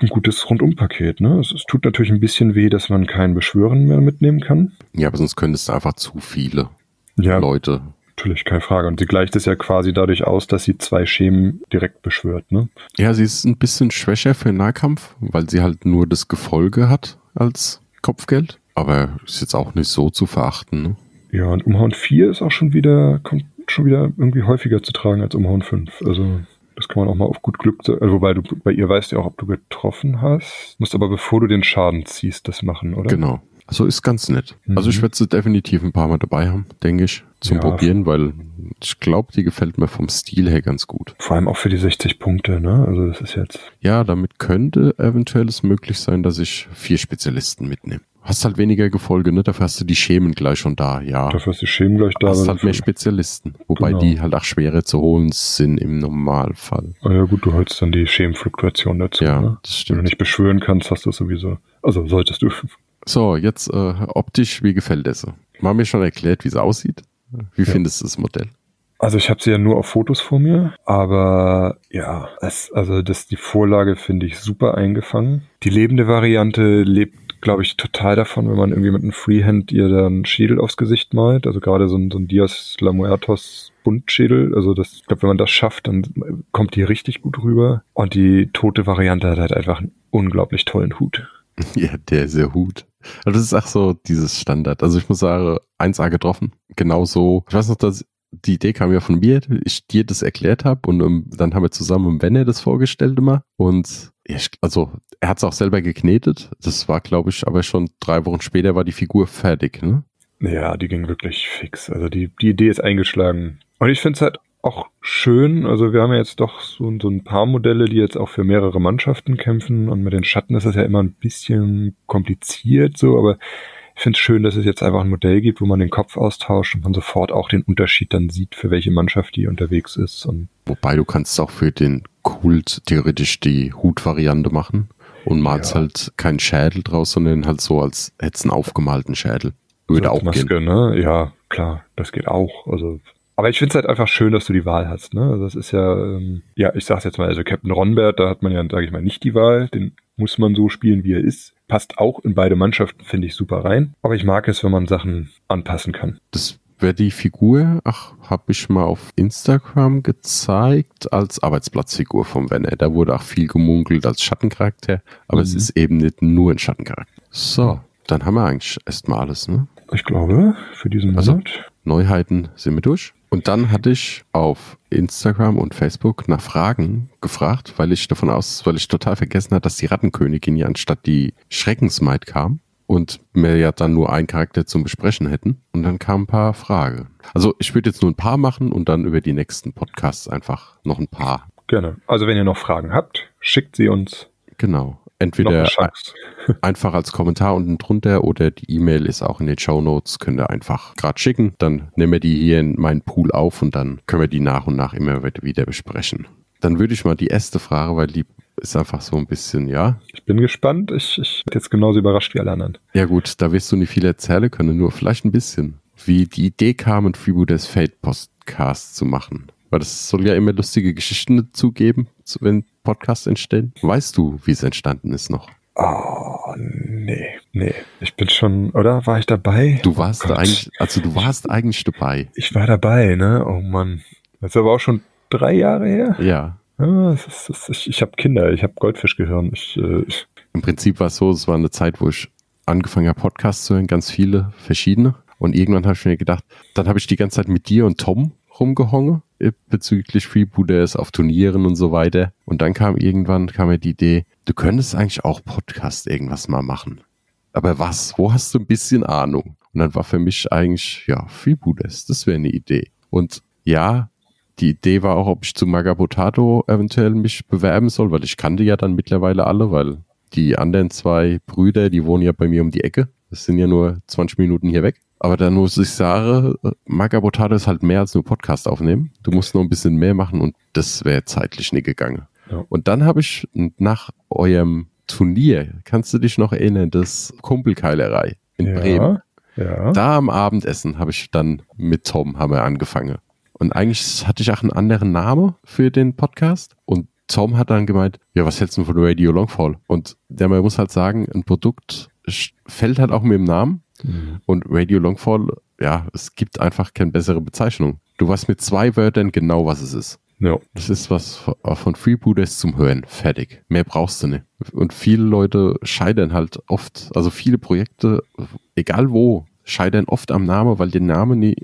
B: ein gutes Rundumpaket. Ne? Es, es tut natürlich ein bisschen weh, dass man kein Beschwören mehr mitnehmen kann.
A: Ja, aber sonst könntest du einfach zu viele
B: Ja,
A: Leute.
B: natürlich, keine Frage. Und sie gleicht es ja quasi dadurch aus, dass sie zwei Schemen direkt beschwört. Ne?
A: Ja, sie ist ein bisschen schwächer für Nahkampf, weil sie halt nur das Gefolge hat als Kopfgeld. Aber ist jetzt auch nicht so zu verachten. Ne?
B: Ja, und Umhauen 4 ist auch schon wieder, kommt schon wieder irgendwie häufiger zu tragen als Umhauen 5. Also das kann man auch mal auf gut Glück, also, wobei du bei ihr weißt ja auch, ob du getroffen hast. Musst aber bevor du den Schaden ziehst, das machen, oder?
A: Genau. Also ist ganz nett.
B: Mhm.
A: Also ich werde sie definitiv ein paar Mal dabei haben, denke ich, zum
B: Ja.
A: Probieren, weil ich glaube, die gefällt mir vom Stil her ganz gut.
B: Vor allem auch für die 60 Punkte, ne? Also das ist jetzt.
A: Ja, damit könnte eventuell es möglich sein, dass ich vier Spezialisten mitnehme. Hast halt weniger Gefolge, ne? Dafür hast du die Schemen gleich schon da, ja.
B: Dafür ist die Schemen gleich da.
A: hast halt mehr Spezialisten. Wobei
B: Genau.
A: die halt auch schwerer zu holen sind im Normalfall.
B: Ah ja gut, du holst dann die Schemenfluktuation dazu.
A: Ja,
B: ne?
A: das
B: Wenn du
A: stimmt.
B: nicht beschwören kannst, hast du es sowieso. Also solltest du.
A: So, jetzt äh, optisch, wie gefällt es? Wir haben mir schon erklärt, wie es aussieht. Wie
B: Ja.
A: findest du das Modell?
B: Also ich habe sie ja nur auf Fotos vor mir, aber ja, es, also das die Vorlage finde ich super eingefangen. Die lebende Variante lebt, glaube ich, total davon, wenn man irgendwie mit einem Freehand ihr dann Schädel aufs Gesicht malt. Also gerade so ein, so ein Dios Lamuertos Buntschädel. Also das, ich glaube, wenn man das schafft, dann kommt die richtig gut rüber. Und die tote Variante hat halt einfach einen unglaublich tollen Hut.
A: Ja, der ist der Hut. Also das ist auch so dieses Standard. Also ich muss sagen, 1A getroffen. Genau so. Ich weiß noch, dass die Idee kam ja von mir, ich dir das erklärt habe und ähm, dann haben wir zusammen im Benne das vorgestellt immer. Und ja, ich, also er hat es auch selber geknetet. Das war, glaube ich, aber schon drei Wochen später war die Figur fertig. Ne?
B: Ja, die ging wirklich fix. Also die, die Idee ist eingeschlagen. Und ich finde es halt auch schön. Also wir haben ja jetzt doch so, so ein paar Modelle, die jetzt auch für mehrere Mannschaften kämpfen. Und mit den Schatten ist das ja immer ein bisschen kompliziert so, aber ich finde es schön, dass es jetzt einfach ein Modell gibt, wo man den Kopf austauscht und man sofort auch den Unterschied dann sieht, für welche Mannschaft die unterwegs ist. Und
A: Wobei du kannst auch für den Kult theoretisch die Hutvariante machen und malst
B: Ja.
A: halt keinen Schädel draus, sondern halt so, als hättest einen aufgemalten Schädel. Würde
B: so
A: auch gehen.
B: Maske, ne? Ja, klar, das geht auch. Also, aber ich finde es halt einfach schön, dass du die Wahl hast, ne? Also das ist ja, ähm, ja, ich sag's jetzt mal, also Captain Ronbert, da hat man ja, sage ich mal, nicht die Wahl. Den muss man so spielen, wie er ist. Passt auch in beide Mannschaften, finde ich super rein. Aber ich mag es, wenn man Sachen anpassen kann.
A: Das wäre die Figur, ach, habe ich mal auf Instagram gezeigt, als Arbeitsplatzfigur vom Werner. Da wurde auch viel gemunkelt als Schattencharakter, aber es
B: Mhm.
A: ist eben nicht nur ein Schattencharakter. So, dann haben wir eigentlich erstmal alles, ne?
B: Ich glaube, für diesen
A: Also,
B: Monat.
A: Neuheiten sind wir durch. Und dann hatte ich auf Instagram und Facebook nach Fragen gefragt, weil ich davon aus, weil ich total vergessen hatte, dass die Rattenkönigin ja anstatt die Schreckensmaid kam und wir ja dann nur einen Charakter zum Besprechen hätten. Und dann kamen ein paar Fragen. Also ich würde jetzt nur ein paar machen und dann über die nächsten Podcasts einfach noch ein paar.
B: Gerne. Also wenn ihr noch Fragen habt, schickt sie uns.
A: Genau. Entweder einfach als Kommentar unten drunter oder die E-Mail ist auch in den Show Notes. Könnt ihr einfach gerade schicken. Dann nehmen wir die hier in meinen Pool auf und dann können wir die nach und nach immer wieder besprechen. Dann würde ich mal die erste Frage, weil die ist einfach so ein bisschen, ja.
B: Ich bin gespannt. Ich, ich bin jetzt genauso überrascht wie alle anderen.
A: Ja gut, da wirst du nicht viel erzählen können, nur vielleicht ein bisschen. Wie die Idee kam, ein Freebooters Fate Podcast zu machen. Weil das soll ja immer lustige Geschichten dazugeben, wenn Podcasts entstehen. Weißt du, wie es entstanden ist noch?
B: Oh, nee, nee. Ich bin schon, oder? War ich dabei?
A: Du warst oh da eigentlich, also du warst eigentlich dabei.
B: Ich war dabei, ne? Oh Mann. Das ist aber auch schon drei Jahre her.
A: Ja.
B: das ist, ist, ich ich habe Kinder, ich habe Goldfischgehirn. Ich, äh,
A: Im Prinzip war es so, es war eine Zeit, wo ich angefangen habe, Podcasts zu hören, ganz viele verschiedene. Und irgendwann habe ich mir gedacht, dann habe ich die ganze Zeit mit dir und Tom rumgehongen äh, bezüglich Freebooters auf Turnieren und so weiter. Und dann kam irgendwann kam mir die Idee, du könntest eigentlich auch Podcast irgendwas mal machen. Aber was? Wo hast du ein bisschen Ahnung? Und dann war für mich eigentlich, ja, Freebooters, das wäre eine Idee. Und ja, die Idee war auch, ob ich zu Magabotato eventuell mich bewerben soll, weil ich kannte ja dann mittlerweile alle, weil die anderen zwei Brüder, die wohnen ja bei mir um die Ecke. Das sind ja nur 20 Minuten hier weg. Aber dann muss ich sagen, Magabotato ist halt mehr als nur Podcast aufnehmen. Du musst noch ein bisschen mehr machen und das wäre zeitlich nicht gegangen. Ja. Und dann habe ich nach eurem Turnier, kannst du dich noch erinnern, das Kumpelkeilerei in ja, Bremen. Ja. Da am Abendessen habe ich dann mit Tom haben wir angefangen. Und eigentlich hatte ich auch einen anderen Namen für den Podcast. Und Tom hat dann gemeint, ja, was hältst du von Radio Longfall? Und der man muss halt sagen, ein Produkt fällt halt auch mit dem Namen. Mhm. Und Radio Longfall, ja, es gibt einfach keine bessere Bezeichnung. Du weißt mit zwei Wörtern genau, was es ist. Ja. Das ist was von Freebooters zum Hören. Fertig. Mehr brauchst du nicht. Und viele Leute scheitern halt oft, also viele Projekte, egal wo, scheitern oft am Namen, weil der Name nie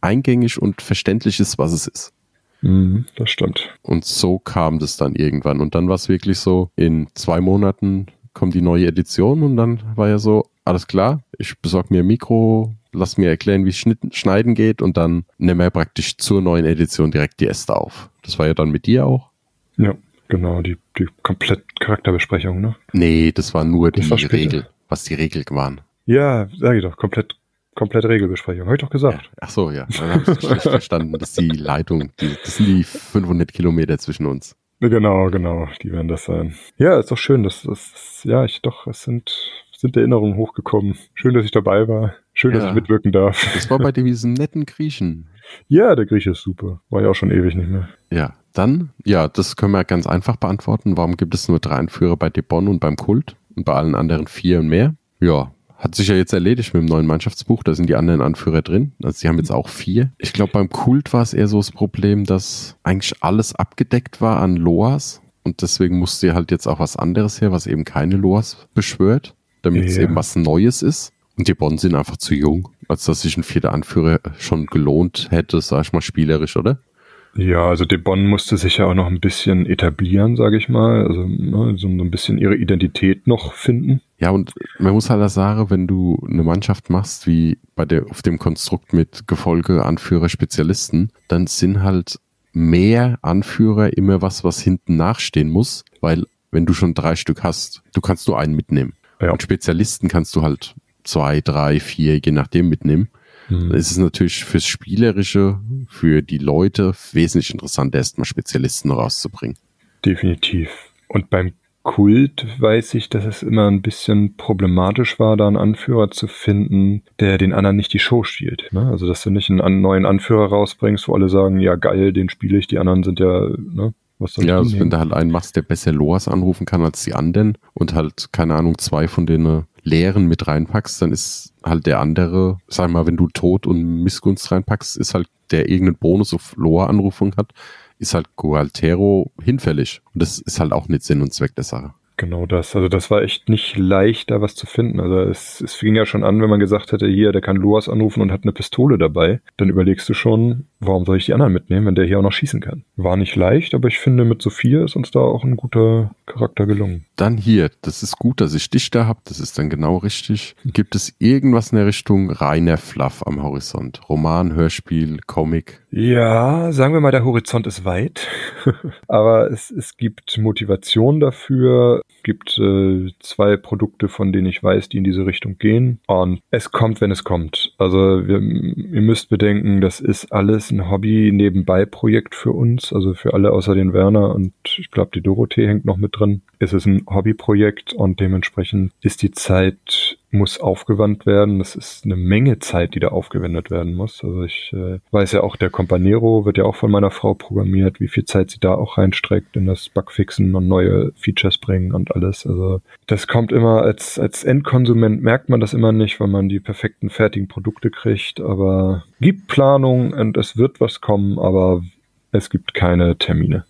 A: eingängig und verständlich ist, was es ist.
B: Mhm, das stimmt.
A: Und so kam das dann irgendwann. Und dann war es wirklich so, in zwei Monaten kommt die neue Edition und dann war ja so, alles klar, ich besorge mir ein Mikro, lass mir erklären, wie Schneiden geht und dann nehme er praktisch zur neuen Edition direkt die Äste auf. Das war ja dann mit dir auch.
B: Ja, genau, die, die komplett Charakterbesprechung, ne?
A: Nee, das war nur die Regel, was die Regeln waren.
B: Ja, sag ich doch, komplett komplett Regelbesprechung. Habe ich doch gesagt.
A: Ja, ach so, ja. Dann habe ich schlecht verstanden. Das ist die Leitung. Die, das sind die 500 Kilometer zwischen uns.
B: Genau, genau. Die werden das sein. Ja, ist doch schön. Das, das, ja, ich doch, es sind sind Erinnerungen hochgekommen. Schön, dass ich dabei war. Schön, ja. dass ich mitwirken darf.
A: Das war bei diesem netten Griechen.
B: Ja, der Grieche ist super. War ja auch schon ewig nicht mehr.
A: Ja, dann, ja, das können wir ganz einfach beantworten. Warum gibt es nur drei Anführer bei Debon und beim Kult und bei allen anderen vier und mehr? Ja, hat sich ja jetzt erledigt mit dem neuen Mannschaftsbuch. Da sind die anderen Anführer drin. Also sie haben jetzt auch vier. Ich glaube, beim Kult war es eher so das Problem, dass eigentlich alles abgedeckt war an Loas. Und deswegen musste halt jetzt auch was anderes her, was eben keine Loas beschwört damit ja. es eben was Neues ist. Und die Bonn sind einfach zu jung, als dass sich ein vierter Anführer schon gelohnt hätte, sag ich mal, spielerisch, oder?
B: Ja, also De Bonn musste sich ja auch noch ein bisschen etablieren, sage ich mal. Also ne, so ein bisschen ihre Identität noch finden.
A: Ja, und man muss halt sagen, wenn du eine Mannschaft machst, wie bei der, auf dem Konstrukt mit Gefolge, Anführer, Spezialisten, dann sind halt mehr Anführer immer was, was hinten nachstehen muss, weil wenn du schon drei Stück hast, du kannst nur einen mitnehmen. Ja. Und Spezialisten kannst du halt zwei, drei, vier, je nachdem mitnehmen. Mhm. Dann ist es natürlich fürs Spielerische, für die Leute wesentlich interessanter, erstmal Spezialisten rauszubringen.
B: Definitiv. Und beim Kult weiß ich, dass es immer ein bisschen problematisch war, da einen Anführer zu finden, der den anderen nicht die Show stiehlt. Ne? Also, dass du nicht einen neuen Anführer rausbringst, wo alle sagen, ja geil, den spiele ich, die anderen sind ja ne,
A: was soll ja, also wenn du halt einen machst, der besser Loas anrufen kann als die anderen und halt, keine Ahnung, zwei von den leeren mit reinpackst, dann ist halt der andere, sag mal, wenn du Tod und Missgunst reinpackst, ist halt der irgendeinen Bonus auf Loa-Anrufung hat, ist halt Gualtero hinfällig. Und das ist halt auch nicht Sinn und Zweck der Sache.
B: Genau das. Also das war echt nicht leicht, da was zu finden. Also es, es fing ja schon an, wenn man gesagt hätte, hier, der kann Luas anrufen und hat eine Pistole dabei. Dann überlegst du schon, warum soll ich die anderen mitnehmen, wenn der hier auch noch schießen kann? War nicht leicht, aber ich finde, mit Sophia ist uns da auch ein guter Charakter gelungen.
A: Dann hier, das ist gut, dass ich dich da habe, das ist dann genau richtig. Gibt es irgendwas in der Richtung reiner Fluff am Horizont? Roman, Hörspiel, Comic?
B: Ja, sagen wir mal, der Horizont ist weit, aber es, es gibt Motivation dafür, gibt äh, zwei Produkte, von denen ich weiß, die in diese Richtung gehen und es kommt, wenn es kommt. Also wir, ihr müsst bedenken, das ist alles ein Hobby-Nebenbei-Projekt für uns, also für alle außer den Werner und ich glaube, die Dorothee hängt noch mit drin. Es ist ein Hobbyprojekt und dementsprechend ist die Zeit muss aufgewandt werden. Das ist eine Menge Zeit, die da aufgewendet werden muss. Also ich äh, weiß ja auch, der Companero wird ja auch von meiner Frau programmiert, wie viel Zeit sie da auch reinstreckt in das Bugfixen und neue Features bringen und alles. Also das kommt immer als, als Endkonsument merkt man das immer nicht, weil man die perfekten fertigen Produkte kriegt, aber gibt Planung und es wird was kommen, aber es gibt keine Termine.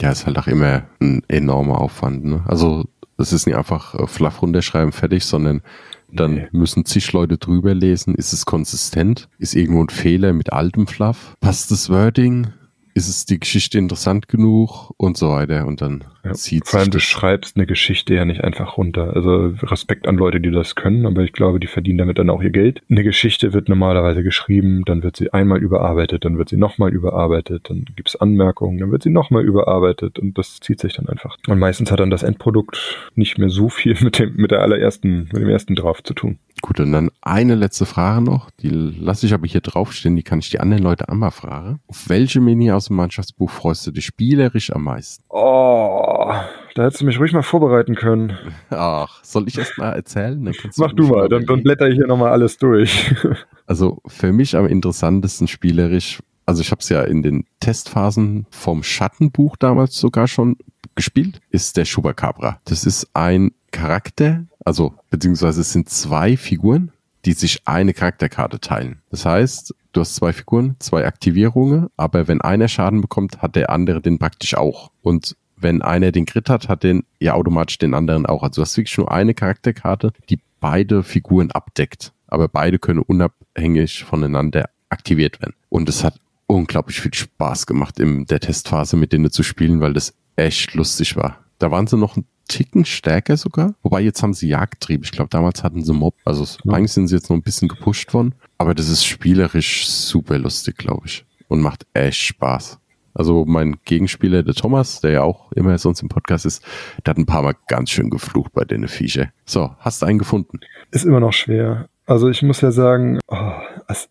A: Ja, ist halt auch immer ein enormer Aufwand. Ne? Also es ist nicht einfach äh, fluff runterschreiben, fertig, sondern dann nee. müssen zig Leute drüber lesen. Ist es konsistent? Ist irgendwo ein Fehler mit altem Fluff? Passt das Wording? Ist es die Geschichte interessant genug und so weiter und dann
B: ja, zieht Vor allem du schreibst eine Geschichte ja nicht einfach runter. Also Respekt an Leute, die das können, aber ich glaube, die verdienen damit dann auch ihr Geld. Eine Geschichte wird normalerweise geschrieben, dann wird sie einmal überarbeitet, dann wird sie nochmal überarbeitet, dann gibt's Anmerkungen, dann wird sie nochmal überarbeitet und das zieht sich dann einfach. Und meistens hat dann das Endprodukt nicht mehr so viel mit dem, mit der allerersten, mit dem ersten Draft zu tun.
A: Gut, und dann eine letzte Frage noch, die lasse ich aber hier draufstehen, die kann ich die anderen Leute einmal fragen. Auf welche Mini aus dem Mannschaftsbuch freust du dich spielerisch am meisten?
B: Oh, da hättest du mich ruhig mal vorbereiten können.
A: Ach, soll ich erst mal erzählen?
B: Mach du mal, dann, dann blätter ich hier nochmal alles durch.
A: also für mich am interessantesten spielerisch, also ich habe es ja in den Testphasen vom Schattenbuch damals sogar schon gespielt, ist der Chupacabra. Das ist ein Charakter, also beziehungsweise es sind zwei Figuren, die sich eine Charakterkarte teilen. Das heißt, du hast zwei Figuren, zwei Aktivierungen, aber wenn einer Schaden bekommt, hat der andere den praktisch auch. Und wenn einer den Crit hat, hat den ja automatisch den anderen auch. Also du hast wirklich nur eine Charakterkarte, die beide Figuren abdeckt. Aber beide können unabhängig voneinander aktiviert werden. Und es hat unglaublich viel Spaß gemacht in der Testphase mit denen zu spielen, weil das echt lustig war. Da waren sie noch ein Ticken stärker sogar. Wobei jetzt haben sie Jagdtrieb. Ich glaube, damals hatten sie Mob. Also ja. eigentlich sind sie jetzt noch ein bisschen gepusht worden. Aber das ist spielerisch super lustig, glaube ich. Und macht echt Spaß. Also mein Gegenspieler, der Thomas, der ja auch immer sonst im Podcast ist, der hat ein paar Mal ganz schön geflucht bei den Viecher. So, hast du einen gefunden?
B: Ist immer noch schwer. Also ich muss ja sagen, oh,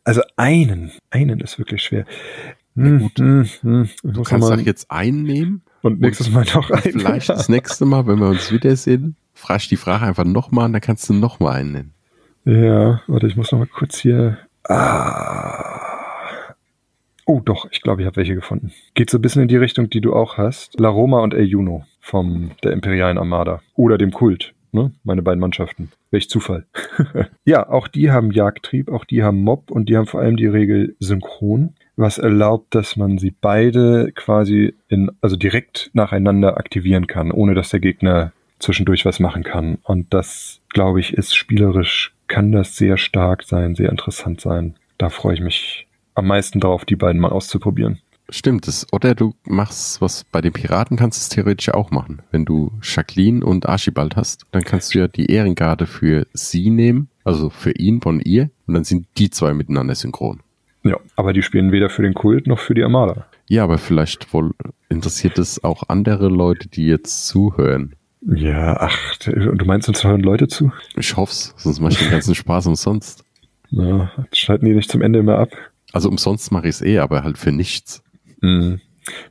B: also einen, einen ist wirklich schwer.
A: Hm, hm, hm, du kannst auch jetzt einen nehmen
B: und nächstes Mal noch
A: einen. Vielleicht das nächste Mal, wenn wir uns wiedersehen, frage ich die Frage einfach nochmal und dann kannst du nochmal einen nennen.
B: Ja, warte, ich muss noch mal kurz hier. Ah. Oh, doch, ich glaube, ich habe welche gefunden. Geht so ein bisschen in die Richtung, die du auch hast. La Roma und El Juno vom der Imperialen Armada. Oder dem Kult. Ne? Meine beiden Mannschaften. Welch Zufall. ja, auch die haben Jagdtrieb, auch die haben Mob und die haben vor allem die Regel synchron was erlaubt, dass man sie beide quasi in, also direkt nacheinander aktivieren kann, ohne dass der Gegner zwischendurch was machen kann. Und das, glaube ich, ist spielerisch, kann das sehr stark sein, sehr interessant sein. Da freue ich mich am meisten drauf, die beiden mal auszuprobieren.
A: Stimmt es. Oder du machst was bei den Piraten kannst du es theoretisch auch machen. Wenn du Jacqueline und Archibald hast, dann kannst du ja die Ehrengarde für sie nehmen, also für ihn von ihr, und dann sind die zwei miteinander synchron.
B: Ja, aber die spielen weder für den Kult noch für die Armada.
A: Ja, aber vielleicht wohl interessiert es auch andere Leute, die jetzt zuhören.
B: Ja, ach, du meinst, uns hören Leute zu?
A: Ich hoff's, sonst mache ich den ganzen Spaß umsonst.
B: Na, schalten die nicht zum Ende immer ab?
A: Also umsonst mache ich es eh, aber halt für nichts.
B: Mhm.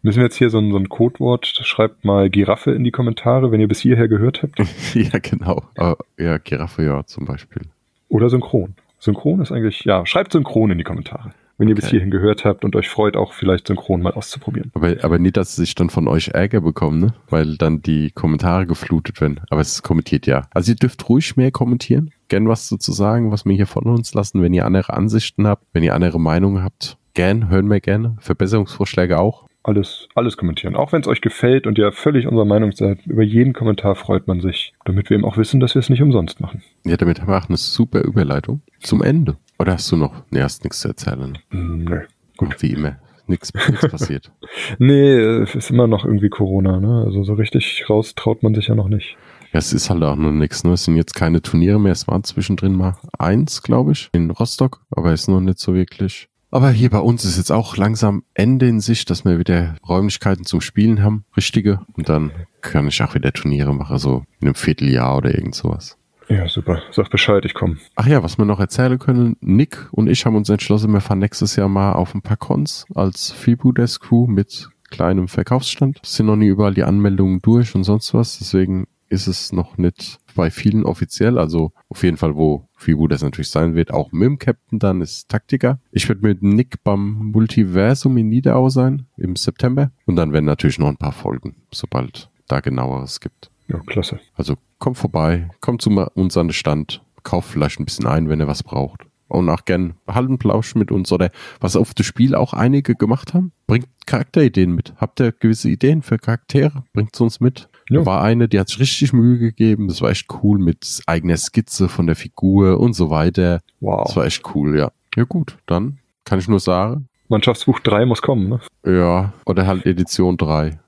B: Müssen wir jetzt hier so ein, so ein Codewort, schreibt mal Giraffe in die Kommentare, wenn ihr bis hierher gehört habt.
A: ja, genau. Aber, ja, Giraffe ja zum Beispiel.
B: Oder Synchron. Synchron ist eigentlich, ja, schreibt Synchron in die Kommentare wenn ihr okay. bis hierhin gehört habt und euch freut, auch vielleicht synchron mal auszuprobieren.
A: Aber, aber nicht, dass sie sich dann von euch Ärger bekommen, ne? Weil dann die Kommentare geflutet werden. Aber es kommentiert ja. Also ihr dürft ruhig mehr kommentieren. Gern was dazu sagen, was wir hier von uns lassen. Wenn ihr andere Ansichten habt, wenn ihr andere Meinungen habt, gern, hören wir gerne. Verbesserungsvorschläge auch.
B: Alles, alles kommentieren. Auch wenn es euch gefällt und ihr völlig unserer Meinung seid, über jeden Kommentar freut man sich, damit wir eben auch wissen, dass wir es nicht umsonst machen.
A: Ja, damit haben wir auch eine super Überleitung zum Ende. Oder hast du noch? Nee, hast nichts zu erzählen.
B: Hm, Nö.
A: Gut. Wie immer. Nichts passiert.
B: Nee, es ist immer noch irgendwie Corona, ne? Also so richtig raus traut man sich ja noch nicht.
A: Ja, es ist halt auch noch nichts. Ne? Es sind jetzt keine Turniere mehr. Es war zwischendrin mal eins, glaube ich, in Rostock, aber ist noch nicht so wirklich. Aber hier bei uns ist jetzt auch langsam Ende in Sicht, dass wir wieder Räumlichkeiten zum Spielen haben, richtige. Und dann kann ich auch wieder Turniere machen, so in einem Vierteljahr oder irgend sowas.
B: Ja, super. Sag Bescheid, ich komme.
A: Ach ja, was wir noch erzählen können, Nick und ich haben uns entschlossen, wir fahren nächstes Jahr mal auf ein paar Cons als Freebooters Crew mit kleinem Verkaufsstand. Es sind noch nie überall die Anmeldungen durch und sonst was, deswegen ist es noch nicht bei vielen offiziell, also auf jeden Fall, wo Freebooters natürlich sein wird, auch mit dem Captain dann ist Taktiker. Ich werde mit Nick beim Multiversum in Niederau sein im September und dann werden natürlich noch ein paar Folgen, sobald da genaueres gibt.
B: Ja, klasse.
A: Also kommt vorbei, kommt zu uns an den Stand, kauft vielleicht ein bisschen ein, wenn ihr was braucht. Und auch gern halten Plausch mit uns oder was auf das Spiel auch einige gemacht haben. Bringt Charakterideen mit. Habt ihr gewisse Ideen für Charaktere? Bringt uns mit.
B: Ja.
A: Da war eine, die hat sich richtig Mühe gegeben. Das war echt cool mit eigener Skizze von der Figur und so weiter.
B: Wow.
A: Das war echt cool, ja. Ja gut, dann kann ich nur sagen,
B: Mannschaftsbuch 3 muss kommen, ne?
A: ja, oder halt Edition 3.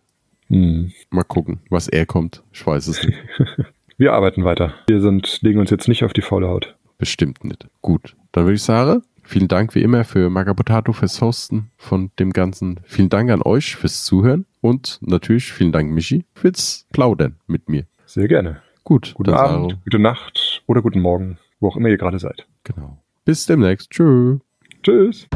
B: Hm.
A: Mal gucken, was er kommt. Ich weiß es nicht.
B: Wir arbeiten weiter. Wir sind, legen uns jetzt nicht auf die faule Haut.
A: Bestimmt nicht. Gut, dann würde ich sagen, vielen Dank wie immer für Magabotato fürs Hosten von dem Ganzen. Vielen Dank an euch fürs Zuhören und natürlich vielen Dank, Michi, fürs Plaudern mit mir.
B: Sehr gerne.
A: Gut,
B: Guten Abend,
A: Saro,
B: gute Nacht oder guten Morgen, wo auch immer ihr gerade seid.
A: Genau. Bis demnächst. Tschüss.
B: Tschüss.